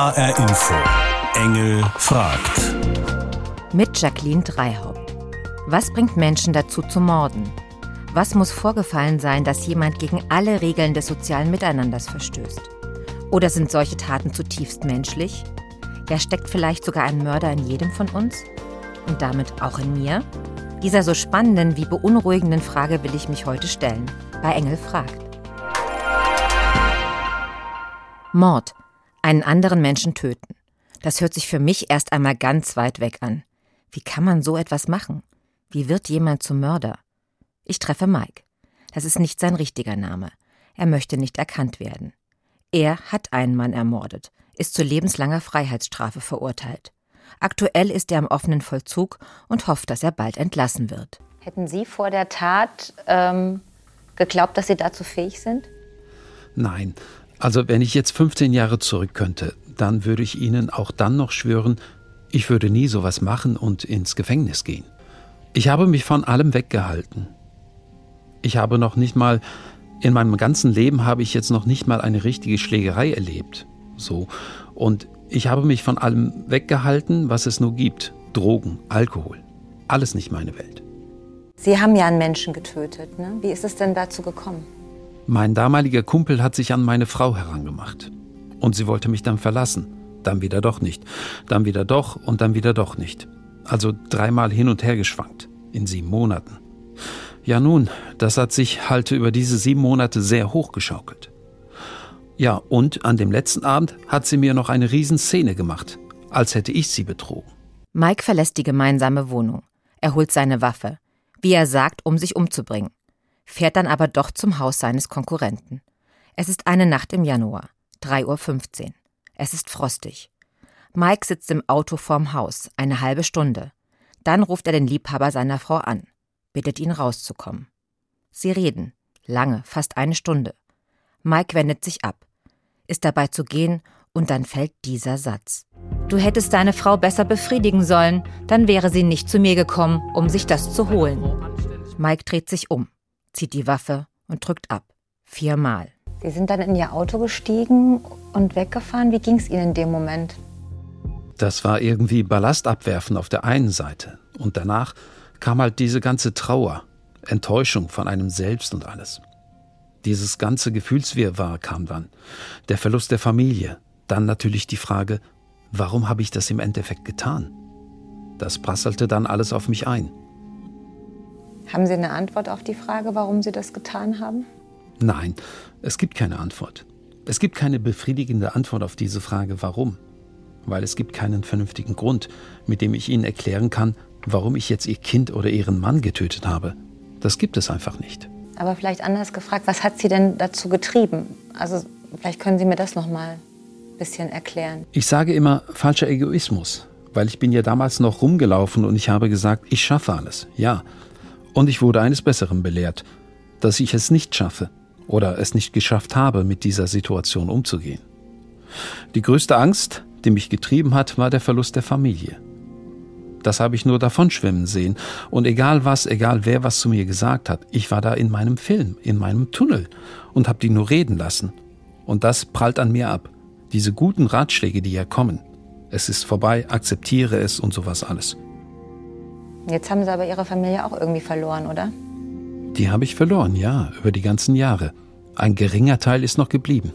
HR Info. Engel fragt. Mit Jacqueline Dreihaupt. Was bringt Menschen dazu zu morden? Was muss vorgefallen sein, dass jemand gegen alle Regeln des sozialen Miteinanders verstößt? Oder sind solche Taten zutiefst menschlich? Ja, steckt vielleicht sogar ein Mörder in jedem von uns? Und damit auch in mir? Dieser so spannenden wie beunruhigenden Frage will ich mich heute stellen. Bei Engel fragt. Mord. Einen anderen Menschen töten. Das hört sich für mich erst einmal ganz weit weg an. Wie kann man so etwas machen? Wie wird jemand zum Mörder? Ich treffe Mike. Das ist nicht sein richtiger Name. Er möchte nicht erkannt werden. Er hat einen Mann ermordet, ist zu lebenslanger Freiheitsstrafe verurteilt. Aktuell ist er im offenen Vollzug und hofft, dass er bald entlassen wird. Hätten Sie vor der Tat ähm, geglaubt, dass Sie dazu fähig sind? Nein, also wenn ich jetzt 15 Jahre zurück könnte, dann würde ich Ihnen auch dann noch schwören, ich würde nie sowas machen und ins Gefängnis gehen. Ich habe mich von allem weggehalten. Ich habe noch nicht mal, in meinem ganzen Leben habe ich jetzt noch nicht mal eine richtige Schlägerei erlebt. So. Und ich habe mich von allem weggehalten, was es nur gibt. Drogen, Alkohol. Alles nicht meine Welt. Sie haben ja einen Menschen getötet. Ne? Wie ist es denn dazu gekommen? Mein damaliger Kumpel hat sich an meine Frau herangemacht. Und sie wollte mich dann verlassen. Dann wieder doch nicht. Dann wieder doch und dann wieder doch nicht. Also dreimal hin und her geschwankt. In sieben Monaten. Ja nun, das hat sich halt über diese sieben Monate sehr hochgeschaukelt. Ja, und an dem letzten Abend hat sie mir noch eine Riesenszene gemacht, als hätte ich sie betrogen. Mike verlässt die gemeinsame Wohnung. Er holt seine Waffe, wie er sagt, um sich umzubringen fährt dann aber doch zum Haus seines Konkurrenten. Es ist eine Nacht im Januar, 3.15 Uhr. Es ist frostig. Mike sitzt im Auto vorm Haus, eine halbe Stunde. Dann ruft er den Liebhaber seiner Frau an, bittet ihn rauszukommen. Sie reden, lange, fast eine Stunde. Mike wendet sich ab, ist dabei zu gehen und dann fällt dieser Satz. Du hättest deine Frau besser befriedigen sollen, dann wäre sie nicht zu mir gekommen, um sich das zu holen. Mike dreht sich um zieht die Waffe und drückt ab. Viermal. Sie sind dann in Ihr Auto gestiegen und weggefahren. Wie ging es Ihnen in dem Moment? Das war irgendwie Ballast abwerfen auf der einen Seite. Und danach kam halt diese ganze Trauer, Enttäuschung von einem selbst und alles. Dieses ganze Gefühlswirrwarr kam dann. Der Verlust der Familie. Dann natürlich die Frage, warum habe ich das im Endeffekt getan? Das prasselte dann alles auf mich ein. Haben Sie eine Antwort auf die Frage, warum Sie das getan haben? Nein, es gibt keine Antwort. Es gibt keine befriedigende Antwort auf diese Frage, warum. Weil es gibt keinen vernünftigen Grund, mit dem ich Ihnen erklären kann, warum ich jetzt Ihr Kind oder Ihren Mann getötet habe. Das gibt es einfach nicht. Aber vielleicht anders gefragt, was hat Sie denn dazu getrieben? Also vielleicht können Sie mir das noch mal ein bisschen erklären. Ich sage immer falscher Egoismus, weil ich bin ja damals noch rumgelaufen und ich habe gesagt, ich schaffe alles. Ja, und ich wurde eines Besseren belehrt, dass ich es nicht schaffe oder es nicht geschafft habe, mit dieser Situation umzugehen. Die größte Angst, die mich getrieben hat, war der Verlust der Familie. Das habe ich nur davon schwimmen sehen. Und egal was, egal wer was zu mir gesagt hat, ich war da in meinem Film, in meinem Tunnel und habe die nur reden lassen. Und das prallt an mir ab. Diese guten Ratschläge, die ja kommen. Es ist vorbei, akzeptiere es und sowas alles. Jetzt haben Sie aber Ihre Familie auch irgendwie verloren, oder? Die habe ich verloren, ja, über die ganzen Jahre. Ein geringer Teil ist noch geblieben.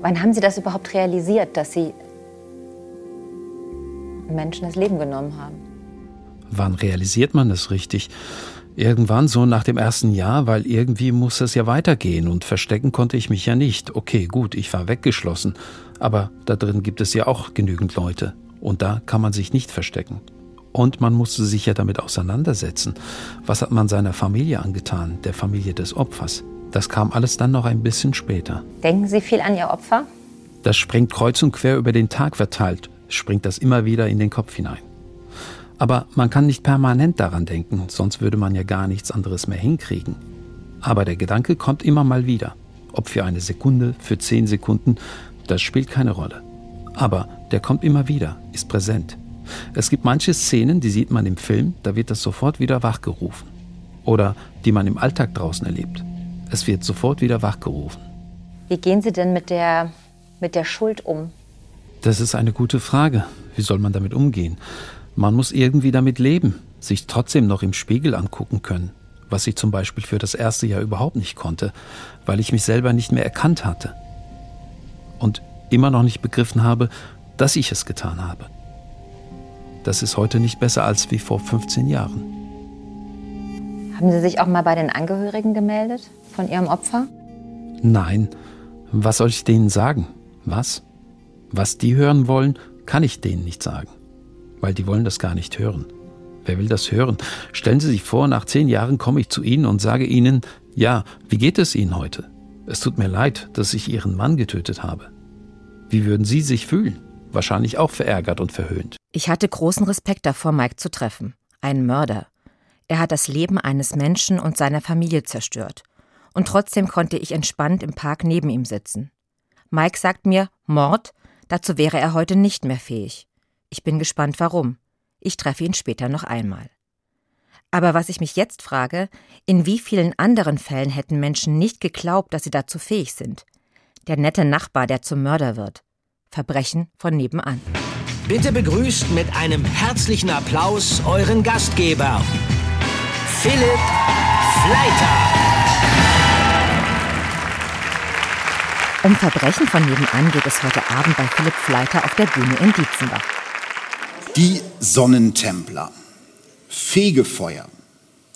Wann haben Sie das überhaupt realisiert, dass Sie Menschen das Leben genommen haben? Wann realisiert man das richtig? Irgendwann so nach dem ersten Jahr, weil irgendwie muss es ja weitergehen und verstecken konnte ich mich ja nicht. Okay, gut, ich war weggeschlossen, aber da drin gibt es ja auch genügend Leute und da kann man sich nicht verstecken. Und man musste sich ja damit auseinandersetzen. Was hat man seiner Familie angetan, der Familie des Opfers? Das kam alles dann noch ein bisschen später. Denken Sie viel an Ihr Opfer? Das springt kreuz und quer über den Tag verteilt, springt das immer wieder in den Kopf hinein. Aber man kann nicht permanent daran denken, sonst würde man ja gar nichts anderes mehr hinkriegen. Aber der Gedanke kommt immer mal wieder. Ob für eine Sekunde, für zehn Sekunden, das spielt keine Rolle. Aber der kommt immer wieder, ist präsent. Es gibt manche Szenen, die sieht man im Film, da wird das sofort wieder wachgerufen. Oder die man im Alltag draußen erlebt. Es wird sofort wieder wachgerufen. Wie gehen Sie denn mit der, mit der Schuld um? Das ist eine gute Frage. Wie soll man damit umgehen? Man muss irgendwie damit leben, sich trotzdem noch im Spiegel angucken können, was ich zum Beispiel für das erste Jahr überhaupt nicht konnte, weil ich mich selber nicht mehr erkannt hatte. Und immer noch nicht begriffen habe, dass ich es getan habe. Das ist heute nicht besser als wie vor 15 Jahren. Haben Sie sich auch mal bei den Angehörigen gemeldet von Ihrem Opfer? Nein. Was soll ich denen sagen? Was? Was die hören wollen, kann ich denen nicht sagen. Weil die wollen das gar nicht hören. Wer will das hören? Stellen Sie sich vor, nach zehn Jahren komme ich zu Ihnen und sage Ihnen, ja, wie geht es Ihnen heute? Es tut mir leid, dass ich Ihren Mann getötet habe. Wie würden Sie sich fühlen? Wahrscheinlich auch verärgert und verhöhnt. Ich hatte großen Respekt davor, Mike zu treffen. Ein Mörder. Er hat das Leben eines Menschen und seiner Familie zerstört. Und trotzdem konnte ich entspannt im Park neben ihm sitzen. Mike sagt mir, Mord, dazu wäre er heute nicht mehr fähig. Ich bin gespannt, warum. Ich treffe ihn später noch einmal. Aber was ich mich jetzt frage, in wie vielen anderen Fällen hätten Menschen nicht geglaubt, dass sie dazu fähig sind? Der nette Nachbar, der zum Mörder wird. Verbrechen von nebenan. Bitte begrüßt mit einem herzlichen Applaus euren Gastgeber, Philipp Fleiter. Um Verbrechen von nebenan geht es heute Abend bei Philipp Fleiter auf der Bühne in Dietzenbach. Die Sonnentempler. Fegefeuer.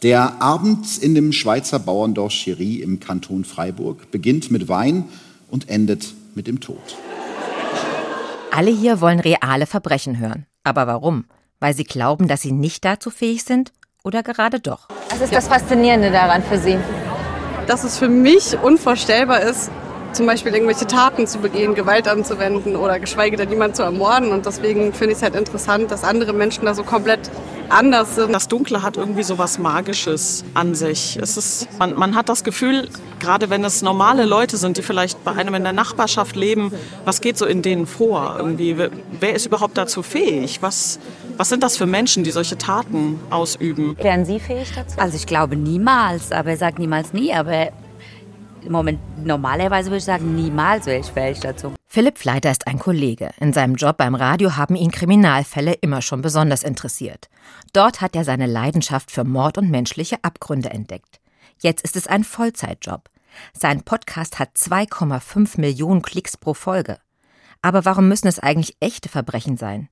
Der Abend in dem Schweizer Bauerndorf Cherie im Kanton Freiburg beginnt mit Wein und endet mit dem Tod. Alle hier wollen reale Verbrechen hören. Aber warum? Weil sie glauben, dass sie nicht dazu fähig sind? Oder gerade doch? Was ist das Faszinierende daran für Sie? Dass es für mich unvorstellbar ist, zum Beispiel irgendwelche Taten zu begehen, Gewalt anzuwenden oder geschweige denn jemanden zu ermorden. Und deswegen finde ich es halt interessant, dass andere Menschen da so komplett anders sind. Das Dunkle hat irgendwie so was Magisches an sich. Es ist, man, man hat das Gefühl, gerade wenn es normale Leute sind, die vielleicht bei einem in der Nachbarschaft leben, was geht so in denen vor? Irgendwie, wer ist überhaupt dazu fähig? Was, was sind das für Menschen, die solche Taten ausüben? Wären Sie fähig dazu? Also ich glaube niemals, aber er sagt niemals nie, aber im Moment, normalerweise würde ich sagen, niemals wäre ich fähig dazu. Philipp Fleiter ist ein Kollege. In seinem Job beim Radio haben ihn Kriminalfälle immer schon besonders interessiert. Dort hat er seine Leidenschaft für Mord und menschliche Abgründe entdeckt. Jetzt ist es ein Vollzeitjob. Sein Podcast hat 2,5 Millionen Klicks pro Folge. Aber warum müssen es eigentlich echte Verbrechen sein?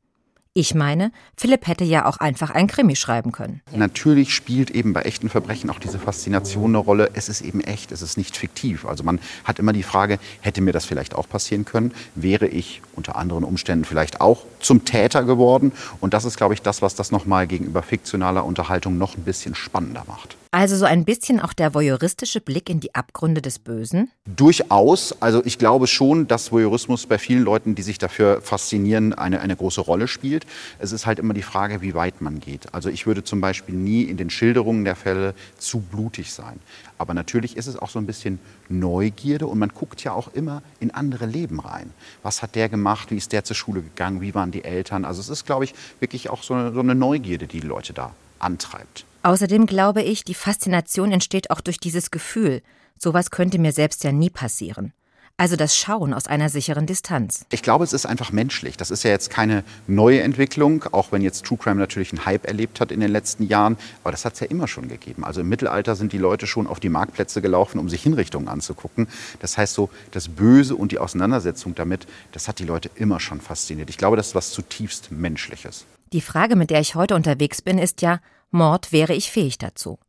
Ich meine, Philipp hätte ja auch einfach ein Krimi schreiben können. Natürlich spielt eben bei echten Verbrechen auch diese Faszination eine Rolle. Es ist eben echt, es ist nicht fiktiv. Also man hat immer die Frage, hätte mir das vielleicht auch passieren können? Wäre ich unter anderen Umständen vielleicht auch zum Täter geworden? Und das ist, glaube ich, das, was das nochmal gegenüber fiktionaler Unterhaltung noch ein bisschen spannender macht. Also so ein bisschen auch der voyeuristische Blick in die Abgründe des Bösen? Durchaus. Also ich glaube schon, dass Voyeurismus bei vielen Leuten, die sich dafür faszinieren, eine, eine große Rolle spielt. Es ist halt immer die Frage, wie weit man geht. Also ich würde zum Beispiel nie in den Schilderungen der Fälle zu blutig sein. Aber natürlich ist es auch so ein bisschen Neugierde und man guckt ja auch immer in andere Leben rein. Was hat der gemacht? Wie ist der zur Schule gegangen? Wie waren die Eltern? Also es ist, glaube ich, wirklich auch so eine, so eine Neugierde, die die Leute da antreibt. Außerdem glaube ich, die Faszination entsteht auch durch dieses Gefühl. Sowas könnte mir selbst ja nie passieren. Also das Schauen aus einer sicheren Distanz. Ich glaube, es ist einfach menschlich. Das ist ja jetzt keine neue Entwicklung, auch wenn jetzt True Crime natürlich einen Hype erlebt hat in den letzten Jahren. Aber das hat es ja immer schon gegeben. Also im Mittelalter sind die Leute schon auf die Marktplätze gelaufen, um sich Hinrichtungen anzugucken. Das heißt so, das Böse und die Auseinandersetzung damit, das hat die Leute immer schon fasziniert. Ich glaube, das ist was zutiefst Menschliches. Die Frage, mit der ich heute unterwegs bin, ist ja, Mord wäre ich fähig dazu.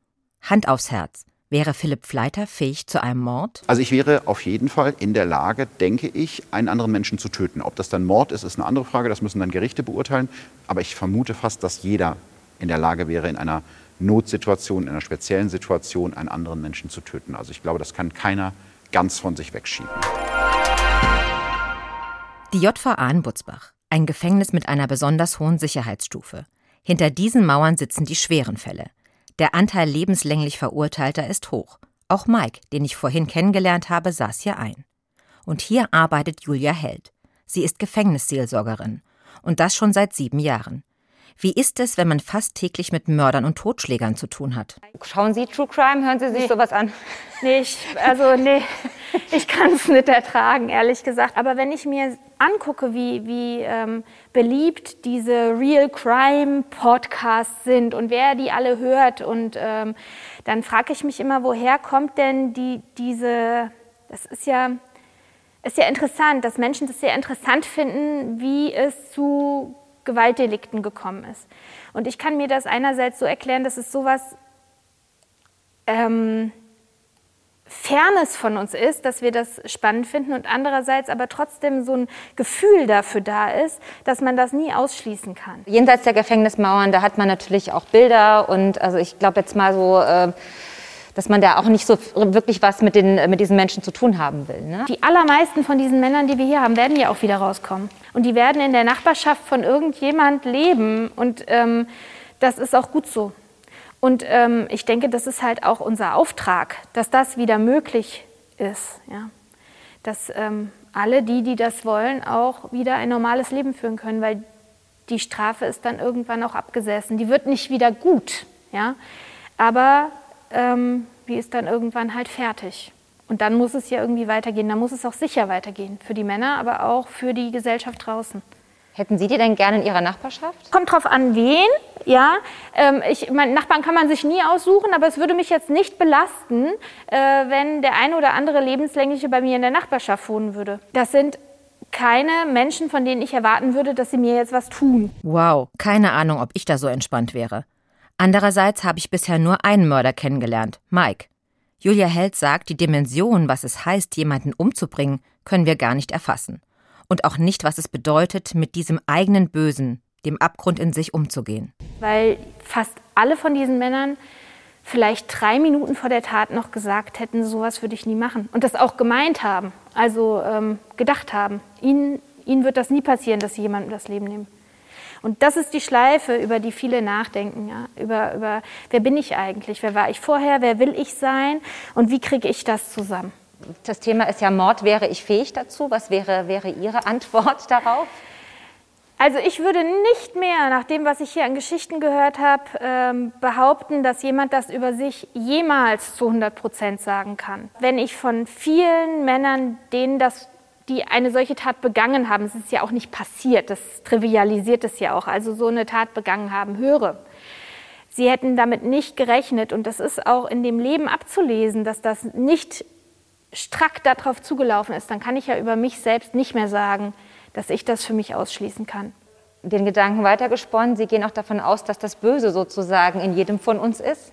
Hand aufs Herz. Wäre Philipp Fleiter fähig zu einem Mord? Also ich wäre auf jeden Fall in der Lage, denke ich, einen anderen Menschen zu töten. Ob das dann Mord ist, ist eine andere Frage. Das müssen dann Gerichte beurteilen. Aber ich vermute fast, dass jeder in der Lage wäre, in einer Notsituation, in einer speziellen Situation einen anderen Menschen zu töten. Also ich glaube, das kann keiner ganz von sich wegschieben. Die JVA in Butzbach. Ein Gefängnis mit einer besonders hohen Sicherheitsstufe. Hinter diesen Mauern sitzen die schweren Fälle. Der Anteil lebenslänglich Verurteilter ist hoch. Auch Mike, den ich vorhin kennengelernt habe, saß hier ein. Und hier arbeitet Julia Held. Sie ist Gefängnisseelsorgerin. Und das schon seit sieben Jahren. Wie ist es, wenn man fast täglich mit Mördern und Totschlägern zu tun hat? Schauen Sie True Crime? Hören Sie sich Nee. sowas an? Nee, ich, also nee, ich kann es nicht ertragen, ehrlich gesagt. Aber wenn ich mir angucke, wie, wie ähm, beliebt diese Real Crime Podcasts sind und wer die alle hört, und ähm, dann frage ich mich immer, woher kommt denn die, diese, das ist ja, ist ja interessant, dass Menschen das sehr interessant finden, wie es zu Gewaltdelikten gekommen ist. Und ich kann mir das einerseits so erklären, dass es sowas ähm, Fernes von uns ist, dass wir das spannend finden und andererseits aber trotzdem so ein Gefühl dafür da ist, dass man das nie ausschließen kann. Jenseits der Gefängnismauern, da hat man natürlich auch Bilder und also ich glaube jetzt mal so, äh, dass man da auch nicht so wirklich was mit, den, mit diesen Menschen zu tun haben will. Ne? Die allermeisten von diesen Männern, die wir hier haben, werden ja auch wieder rauskommen. Und die werden in der Nachbarschaft von irgendjemand leben und ähm, das ist auch gut so. Und ähm, ich denke, das ist halt auch unser Auftrag, dass das wieder möglich ist. Ja? Dass ähm, alle die, die das wollen, auch wieder ein normales Leben führen können, weil die Strafe ist dann irgendwann auch abgesessen. Die wird nicht wieder gut, ja? aber ähm, die ist dann irgendwann halt fertig. Und dann muss es ja irgendwie weitergehen. Dann muss es auch sicher weitergehen. Für die Männer, aber auch für die Gesellschaft draußen. Hätten Sie die denn gerne in Ihrer Nachbarschaft? Kommt drauf an, wen. Ja, ähm, ich, mein, Nachbarn kann man sich nie aussuchen, aber es würde mich jetzt nicht belasten, äh, wenn der eine oder andere lebenslängliche bei mir in der Nachbarschaft wohnen würde. Das sind keine Menschen, von denen ich erwarten würde, dass sie mir jetzt was tun. Wow, keine Ahnung, ob ich da so entspannt wäre. Andererseits habe ich bisher nur einen Mörder kennengelernt, Mike. Julia Held sagt, die Dimension, was es heißt, jemanden umzubringen, können wir gar nicht erfassen. Und auch nicht, was es bedeutet, mit diesem eigenen Bösen, dem Abgrund in sich umzugehen. Weil fast alle von diesen Männern vielleicht drei Minuten vor der Tat noch gesagt hätten, sowas würde ich nie machen. Und das auch gemeint haben, also ähm, gedacht haben. Ihnen, ihnen wird das nie passieren, dass sie jemandem das Leben nehmen. Und das ist die Schleife, über die viele nachdenken. Ja? Über, über, wer bin ich eigentlich? Wer war ich vorher? Wer will ich sein? Und wie kriege ich das zusammen? Das Thema ist ja Mord. Wäre ich fähig dazu? Was wäre, wäre Ihre Antwort darauf? Also ich würde nicht mehr, nach dem, was ich hier an Geschichten gehört habe, ähm, behaupten, dass jemand das über sich jemals zu 100 Prozent sagen kann. Wenn ich von vielen Männern, denen das die eine solche Tat begangen haben, es ist ja auch nicht passiert, das trivialisiert es ja auch, also so eine Tat begangen haben, höre. Sie hätten damit nicht gerechnet und das ist auch in dem Leben abzulesen, dass das nicht strack darauf zugelaufen ist, dann kann ich ja über mich selbst nicht mehr sagen, dass ich das für mich ausschließen kann. Den Gedanken weitergesponnen, Sie gehen auch davon aus, dass das Böse sozusagen in jedem von uns ist?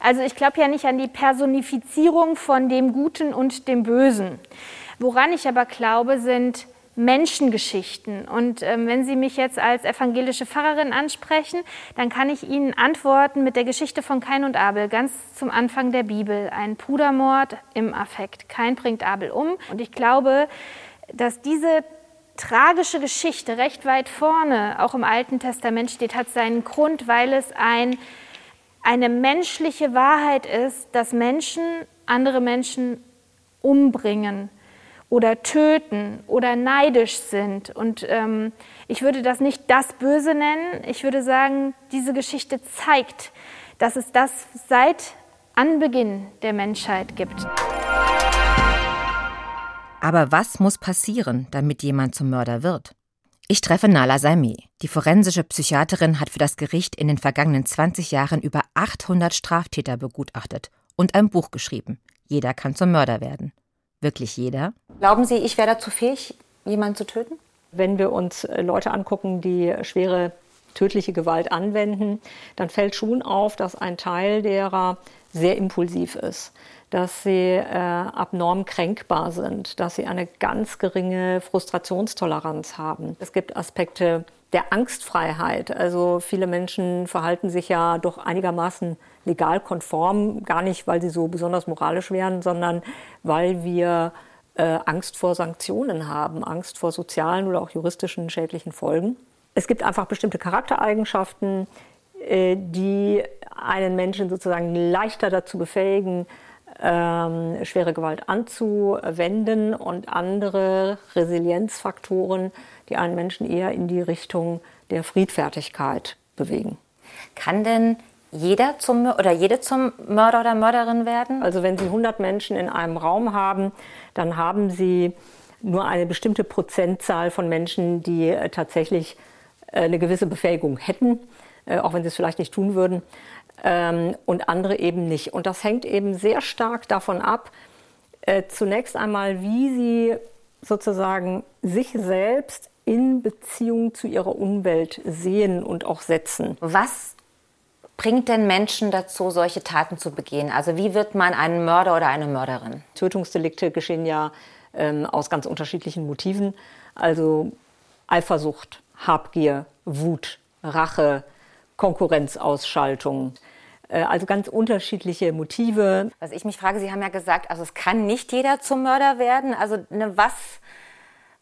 Also ich glaube ja nicht an die Personifizierung von dem Guten und dem Bösen. Woran ich aber glaube, sind Menschengeschichten. Und ähm, wenn Sie mich jetzt als evangelische Pfarrerin ansprechen, dann kann ich Ihnen antworten mit der Geschichte von Kain und Abel, ganz zum Anfang der Bibel. Ein Brudermord im Affekt. Kain bringt Abel um. Und ich glaube, dass diese tragische Geschichte recht weit vorne, auch im Alten Testament steht, hat seinen Grund, weil es ein, eine menschliche Wahrheit ist, dass Menschen andere Menschen umbringen oder töten oder neidisch sind. Und ähm, ich würde das nicht das Böse nennen. Ich würde sagen, diese Geschichte zeigt, dass es das seit Anbeginn der Menschheit gibt. Aber was muss passieren, damit jemand zum Mörder wird? Ich treffe Nala Saimeh. Die forensische Psychiaterin hat für das Gericht in den vergangenen 20 Jahren über 800 Straftäter begutachtet und ein Buch geschrieben. Jeder kann zum Mörder werden. Wirklich jeder? Glauben Sie, ich wäre dazu fähig, jemanden zu töten? Wenn wir uns äh, Leute angucken, die schwere tödliche Gewalt anwenden, dann fällt schon auf, dass ein Teil derer sehr impulsiv ist, dass sie äh, abnorm kränkbar sind, dass sie eine ganz geringe Frustrationstoleranz haben. Es gibt Aspekte der Angstfreiheit. Also viele Menschen verhalten sich ja doch einigermaßen legal konform, gar nicht, weil sie so besonders moralisch wären, sondern weil wir äh, Angst vor Sanktionen haben, Angst vor sozialen oder auch juristischen schädlichen Folgen. Es gibt einfach bestimmte Charaktereigenschaften, äh, die einen Menschen sozusagen leichter dazu befähigen, ähm, schwere Gewalt anzuwenden und andere Resilienzfaktoren, die einen Menschen eher in die Richtung der Friedfertigkeit bewegen. Kann denn jeder zum oder jede zum Mörder oder Mörderin werden? Also wenn Sie 100 Menschen in einem Raum haben, dann haben Sie nur eine bestimmte Prozentzahl von Menschen, die äh, tatsächlich äh, eine gewisse Befähigung hätten, äh, auch wenn sie es vielleicht nicht tun würden, ähm, und andere eben nicht. Und das hängt eben sehr stark davon ab, zunächst einmal, wie sie sozusagen sich selbst in Beziehung zu ihrer Umwelt sehen und auch setzen. Was bringt denn Menschen dazu, solche Taten zu begehen? Also wie wird man ein Mörder oder eine Mörderin? Tötungsdelikte geschehen ja ähm, aus ganz unterschiedlichen Motiven. Also Eifersucht, Habgier, Wut, Rache, Konkurrenzausschaltung. Äh, also ganz unterschiedliche Motive. Was ich mich frage, Sie haben ja gesagt, also es kann nicht jeder zum Mörder werden. Also ne, was,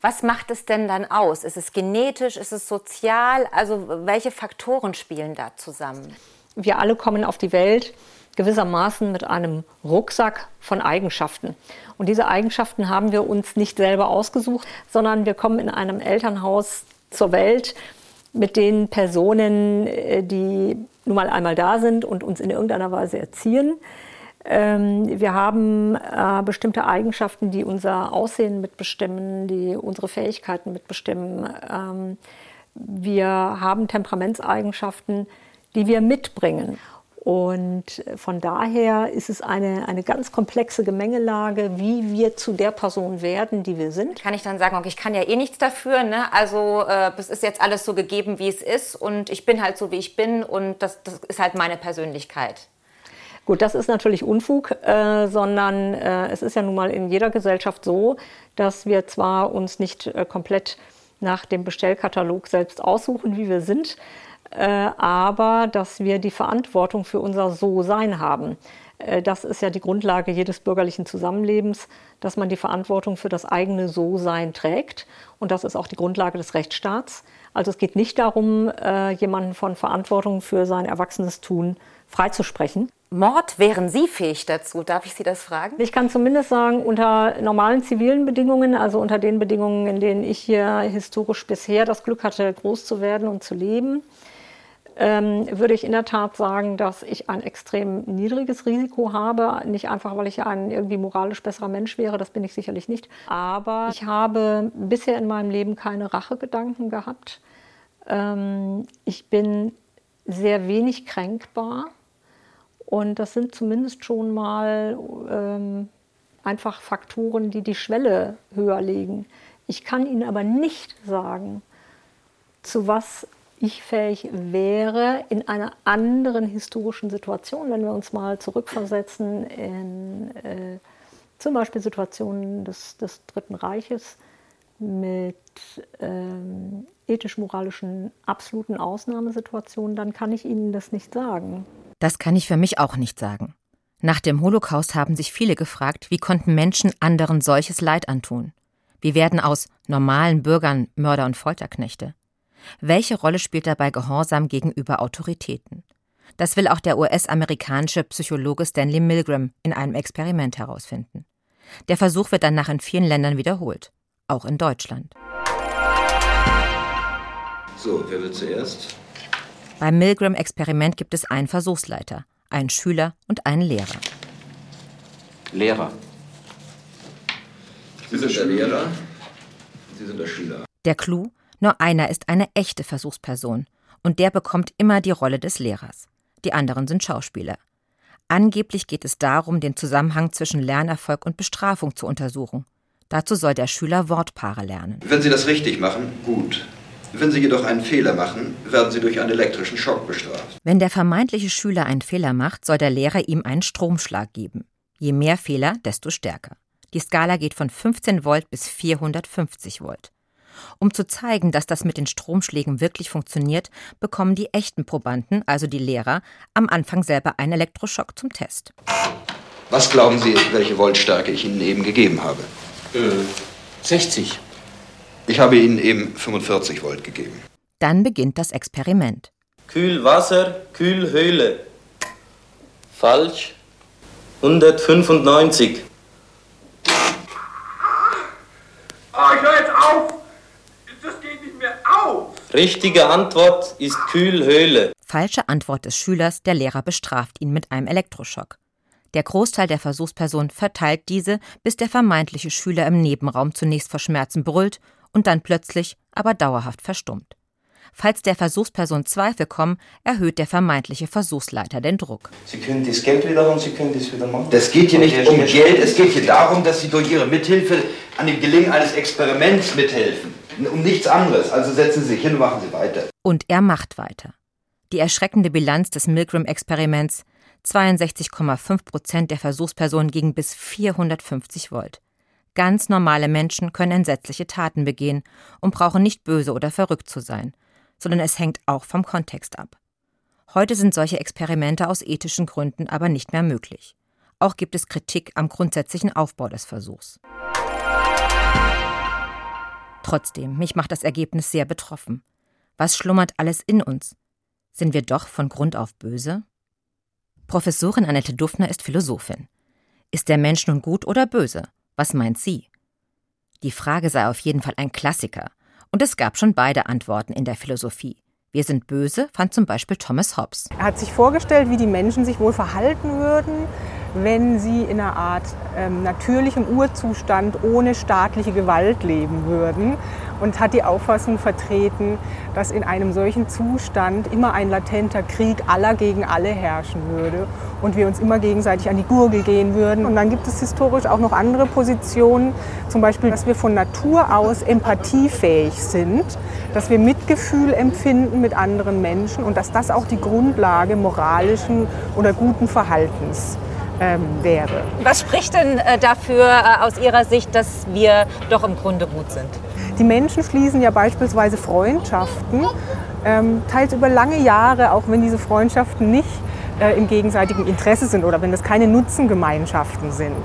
was macht es denn dann aus? Ist es genetisch? Ist es sozial? Also welche Faktoren spielen da zusammen? Wir alle kommen auf die Welt gewissermaßen mit einem Rucksack von Eigenschaften. Und diese Eigenschaften haben wir uns nicht selber ausgesucht, sondern wir kommen in einem Elternhaus zur Welt mit den Personen, äh, die nun mal einmal da sind und uns in irgendeiner Weise erziehen. Ähm, wir haben äh, bestimmte Eigenschaften, die unser Aussehen mitbestimmen, die unsere Fähigkeiten mitbestimmen. Ähm, wir haben Temperamentseigenschaften, die wir mitbringen. Und von daher ist es eine, eine ganz komplexe Gemengelage, wie wir zu der Person werden, die wir sind. Kann ich dann sagen, okay, ich kann ja eh nichts dafür, ne? also äh, es ist jetzt alles so gegeben, wie es ist und ich bin halt so, wie ich bin und das, das ist halt meine Persönlichkeit. Gut, das ist natürlich Unfug, äh, sondern äh, es ist ja nun mal in jeder Gesellschaft so, dass wir zwar uns nicht äh, komplett nach dem Bestellkatalog selbst aussuchen, wie wir sind, aber dass wir die Verantwortung für unser So-Sein haben. Äh, das ist ja die Grundlage jedes bürgerlichen Zusammenlebens, dass man die Verantwortung für das eigene So-Sein trägt. Und das ist auch die Grundlage des Rechtsstaats. Also es geht nicht darum, äh, jemanden von Verantwortung für sein erwachsenes Tun freizusprechen. Mord, wären Sie fähig dazu? Darf ich Sie das fragen? Ich kann zumindest sagen, unter normalen zivilen Bedingungen, also unter den Bedingungen, in denen ich hier historisch bisher das Glück hatte, groß zu werden und zu leben, ähm, würde ich in der Tat sagen, dass ich ein extrem niedriges Risiko habe. Nicht einfach, weil ich ein irgendwie moralisch besserer Mensch wäre, das bin ich sicherlich nicht. Aber ich habe bisher in meinem Leben keine Rachegedanken gehabt. Ähm, ich bin sehr wenig kränkbar. Und das sind zumindest schon mal ähm, einfach Faktoren, die die Schwelle höher legen. Ich kann Ihnen aber nicht sagen, zu was ich fähig wäre, in einer anderen historischen Situation, wenn wir uns mal zurückversetzen in äh, zum Beispiel Situationen des, des Dritten Reiches mit ähm, ethisch-moralischen absoluten Ausnahmesituationen, dann kann ich Ihnen das nicht sagen. Das kann ich für mich auch nicht sagen. Nach dem Holocaust haben sich viele gefragt, wie konnten Menschen anderen solches Leid antun? Wie werden aus normalen Bürgern Mörder und Folterknechte? Welche Rolle spielt dabei Gehorsam gegenüber Autoritäten? Das will auch der US-amerikanische Psychologe Stanley Milgram in einem Experiment herausfinden. Der Versuch wird danach in vielen Ländern wiederholt, auch in Deutschland. So, wer will zuerst? Beim Milgram-Experiment gibt es einen Versuchsleiter, einen Schüler und einen Lehrer. Lehrer. Sie sind der Lehrer, Sie sind der Schüler. Der Clou, nur einer ist eine echte Versuchsperson und der bekommt immer die Rolle des Lehrers. Die anderen sind Schauspieler. Angeblich geht es darum, den Zusammenhang zwischen Lernerfolg und Bestrafung zu untersuchen. Dazu soll der Schüler Wortpaare lernen. Wenn Sie das richtig machen, gut. Wenn Sie jedoch einen Fehler machen, werden Sie durch einen elektrischen Schock bestraft. Wenn der vermeintliche Schüler einen Fehler macht, soll der Lehrer ihm einen Stromschlag geben. Je mehr Fehler, desto stärker. Die Skala geht von 15 Volt bis 450 Volt. Um zu zeigen, dass das mit den Stromschlägen wirklich funktioniert, bekommen die echten Probanden, also die Lehrer, am Anfang selber einen Elektroschock zum Test. Was glauben Sie, welche Voltstärke ich Ihnen eben gegeben habe? Äh, 60. Ich habe Ihnen eben 45 Volt gegeben. Dann beginnt das Experiment. Kühlwasser, Kühlhöhle. Falsch. 195. Oh, ich höre jetzt auf! Das geht nicht mehr auf! Richtige Antwort ist Kühlhöhle. Falsche Antwort des Schülers, der Lehrer bestraft ihn mit einem Elektroschock. Der Großteil der Versuchsperson verteilt diese, bis der vermeintliche Schüler im Nebenraum zunächst vor Schmerzen brüllt und dann plötzlich, aber dauerhaft verstummt. Falls der Versuchsperson Zweifel kommen, erhöht der vermeintliche Versuchsleiter den Druck. Sie können das Geld wieder haben, Sie können das wieder machen. Das geht hier nicht um Geld, es geht hier darum, dass Sie durch Ihre Mithilfe an dem Gelingen eines Experiments mithelfen. Um nichts anderes. Also setzen Sie sich hin und machen Sie weiter. Und er macht weiter. Die erschreckende Bilanz des Milgram-Experiments 62,5 Prozent der Versuchspersonen gegen bis 450 Volt. Ganz normale Menschen können entsetzliche Taten begehen und brauchen nicht böse oder verrückt zu sein, sondern es hängt auch vom Kontext ab. Heute sind solche Experimente aus ethischen Gründen aber nicht mehr möglich. Auch gibt es Kritik am grundsätzlichen Aufbau des Versuchs. Trotzdem, mich macht das Ergebnis sehr betroffen. Was schlummert alles in uns? Sind wir doch von Grund auf böse? Professorin Annette Dufner ist Philosophin. Ist der Mensch nun gut oder böse? Was meint sie? Die Frage sei auf jeden Fall ein Klassiker. Und es gab schon beide Antworten in der Philosophie. Wir sind böse, fand zum Beispiel Thomas Hobbes. Er hat sich vorgestellt, wie die Menschen sich wohl verhalten würden, wenn sie in einer Art ähm, natürlichem Urzustand ohne staatliche Gewalt leben würden und hat die Auffassung vertreten, dass in einem solchen Zustand immer ein latenter Krieg aller gegen alle herrschen würde und wir uns immer gegenseitig an die Gurgel gehen würden. Und dann gibt es historisch auch noch andere Positionen, zum Beispiel, dass wir von Natur aus empathiefähig sind, dass wir Mitgefühl empfinden mit anderen Menschen und dass das auch die Grundlage moralischen oder guten Verhaltens ähm, wäre. Was spricht denn äh, dafür äh, aus Ihrer Sicht, dass wir doch im Grunde gut sind? Die Menschen schließen ja beispielsweise Freundschaften, ähm, teils über lange Jahre, auch wenn diese Freundschaften nicht äh, im gegenseitigen Interesse sind oder wenn das keine Nutzengemeinschaften sind.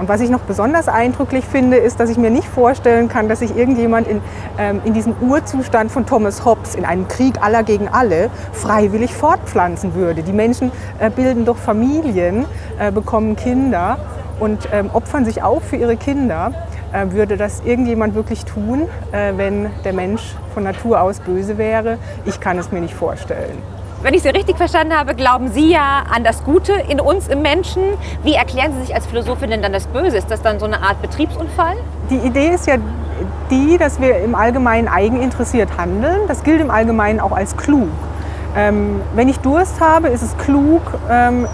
Und was ich noch besonders eindrücklich finde, ist, dass ich mir nicht vorstellen kann, dass sich irgendjemand in, ähm, in diesem Urzustand von Thomas Hobbes, in einem Krieg aller gegen alle, freiwillig fortpflanzen würde. Die Menschen äh, bilden doch Familien, äh, bekommen Kinder und ähm, opfern sich auch für ihre Kinder. Äh, würde das irgendjemand wirklich tun, äh, wenn der Mensch von Natur aus böse wäre? Ich kann es mir nicht vorstellen. Wenn ich Sie richtig verstanden habe, glauben Sie ja an das Gute in uns, im Menschen. Wie erklären Sie sich als Philosophin denn dann das Böse? Ist das dann so eine Art Betriebsunfall? Die Idee ist ja die, dass wir im Allgemeinen eigeninteressiert handeln. Das gilt im Allgemeinen auch als klug. Ähm, wenn ich Durst habe, ist es klug, ähm,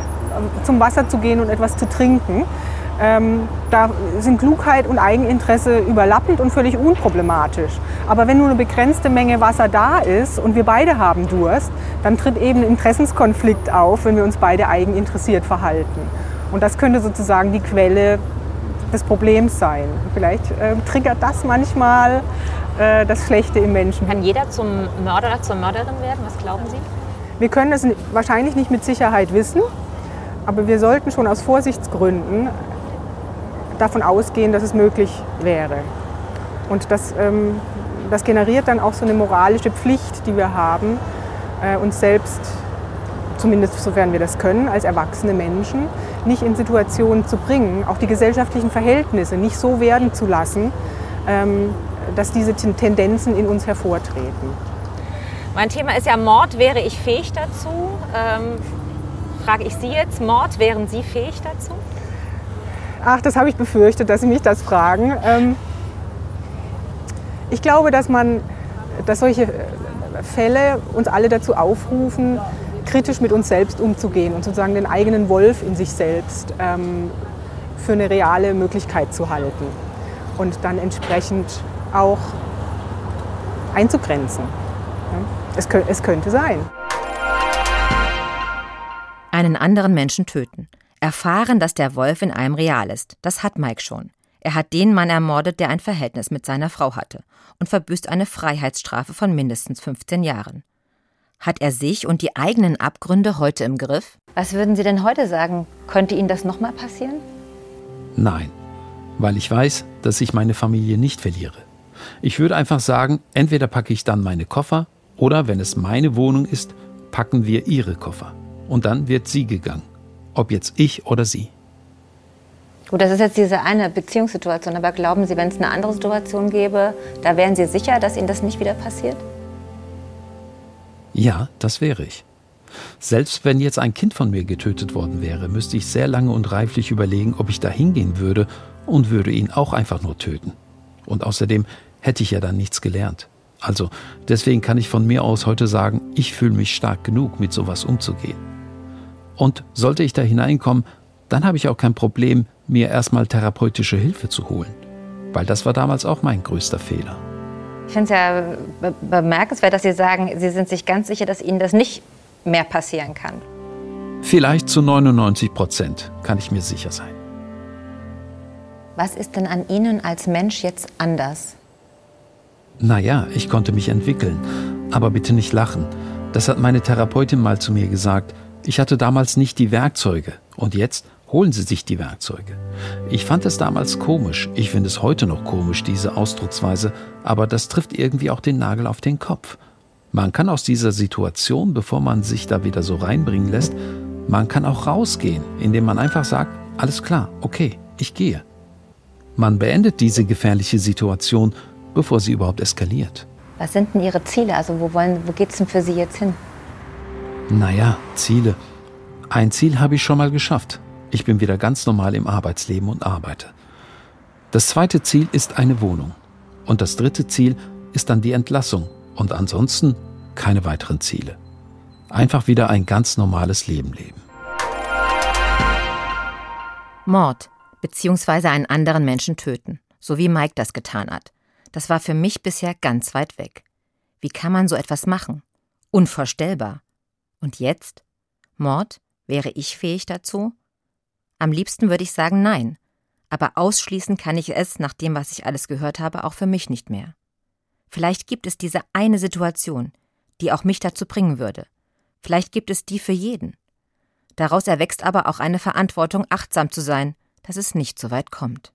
zum Wasser zu gehen und etwas zu trinken. Ähm, da sind Klugheit und Eigeninteresse überlappend und völlig unproblematisch. Aber wenn nur eine begrenzte Menge Wasser da ist und wir beide haben Durst, dann tritt eben ein Interessenskonflikt auf, wenn wir uns beide eigeninteressiert verhalten. Und das könnte sozusagen die Quelle des Problems sein. Vielleicht äh, triggert das manchmal äh, das Schlechte im Menschen. Kann jeder zum Mörder oder zur Mörderin werden? Was glauben Sie? Wir können das wahrscheinlich nicht mit Sicherheit wissen, aber wir sollten schon aus Vorsichtsgründen davon ausgehen, dass es möglich wäre. Und das, ähm, das generiert dann auch so eine moralische Pflicht, die wir haben, äh, uns selbst, zumindest sofern wir das können, als erwachsene Menschen, nicht in Situationen zu bringen, auch die gesellschaftlichen Verhältnisse nicht so werden zu lassen, ähm, dass diese Tendenzen in uns hervortreten. Mein Thema ist ja Mord. Wäre ich fähig dazu? Ähm, frage ich Sie jetzt. Mord, wären Sie fähig dazu? Ach, das habe ich befürchtet, dass Sie mich das fragen. Ähm, ich glaube, dass man, dass solche Fälle uns alle dazu aufrufen, kritisch mit uns selbst umzugehen und sozusagen den eigenen Wolf in sich selbst ähm, für eine reale Möglichkeit zu halten und dann entsprechend auch einzugrenzen. Es, es könnte sein. Einen anderen Menschen töten. Erfahren, dass der Wolf in einem real ist, das hat Mike schon. Er hat den Mann ermordet, der ein Verhältnis mit seiner Frau hatte und verbüßt eine Freiheitsstrafe von mindestens 15 Jahren. Hat er sich und die eigenen Abgründe heute im Griff? Was würden Sie denn heute sagen? Könnte Ihnen das nochmal passieren? Nein, weil ich weiß, dass ich meine Familie nicht verliere. Ich würde einfach sagen, entweder packe ich dann meine Koffer oder, wenn es meine Wohnung ist, packen wir ihre Koffer. Und dann wird sie gegangen ob jetzt ich oder sie. Gut, das ist jetzt diese eine Beziehungssituation, aber glauben Sie, wenn es eine andere Situation gäbe, da wären Sie sicher, dass Ihnen das nicht wieder passiert? Ja, das wäre ich. Selbst wenn jetzt ein Kind von mir getötet worden wäre, müsste ich sehr lange und reiflich überlegen, ob ich da hingehen würde und würde ihn auch einfach nur töten. Und außerdem hätte ich ja dann nichts gelernt. Also deswegen kann ich von mir aus heute sagen, ich fühle mich stark genug, mit sowas umzugehen. Und sollte ich da hineinkommen, dann habe ich auch kein Problem, mir erstmal therapeutische Hilfe zu holen. Weil das war damals auch mein größter Fehler. Ich finde es ja bemerkenswert, dass Sie sagen, Sie sind sich ganz sicher, dass Ihnen das nicht mehr passieren kann. Vielleicht zu 99 Prozent, kann ich mir sicher sein. Was ist denn an Ihnen als Mensch jetzt anders? Naja, ich konnte mich entwickeln. Aber bitte nicht lachen. Das hat meine Therapeutin mal zu mir gesagt. Ich hatte damals nicht die Werkzeuge. Und jetzt holen Sie sich die Werkzeuge. Ich fand es damals komisch. Ich finde es heute noch komisch, diese Ausdrucksweise. Aber das trifft irgendwie auch den Nagel auf den Kopf. Man kann aus dieser Situation, bevor man sich da wieder so reinbringen lässt, man kann auch rausgehen, indem man einfach sagt, alles klar, okay, ich gehe. Man beendet diese gefährliche Situation, bevor sie überhaupt eskaliert. Was sind denn Ihre Ziele? Also wo, wo geht es denn für Sie jetzt hin? Naja, Ziele. Ein Ziel habe ich schon mal geschafft. Ich bin wieder ganz normal im Arbeitsleben und arbeite. Das zweite Ziel ist eine Wohnung. Und das dritte Ziel ist dann die Entlassung. Und ansonsten keine weiteren Ziele. Einfach wieder ein ganz normales Leben leben. Mord bzw. einen anderen Menschen töten, so wie Mike das getan hat. Das war für mich bisher ganz weit weg. Wie kann man so etwas machen? Unvorstellbar. Und jetzt? Mord? Wäre ich fähig dazu? Am liebsten würde ich sagen nein, aber ausschließen kann ich es, nach dem, was ich alles gehört habe, auch für mich nicht mehr. Vielleicht gibt es diese eine Situation, die auch mich dazu bringen würde. Vielleicht gibt es die für jeden. Daraus erwächst aber auch eine Verantwortung, achtsam zu sein, dass es nicht so weit kommt.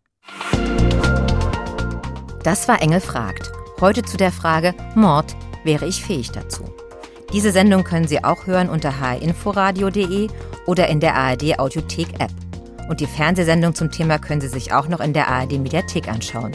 Das war Engel fragt. Heute zu der Frage Mord, wäre ich fähig dazu? Diese Sendung können Sie auch hören unter hinforadio.de oder in der ARD Audiothek App. Und die Fernsehsendung zum Thema können Sie sich auch noch in der ARD Mediathek anschauen.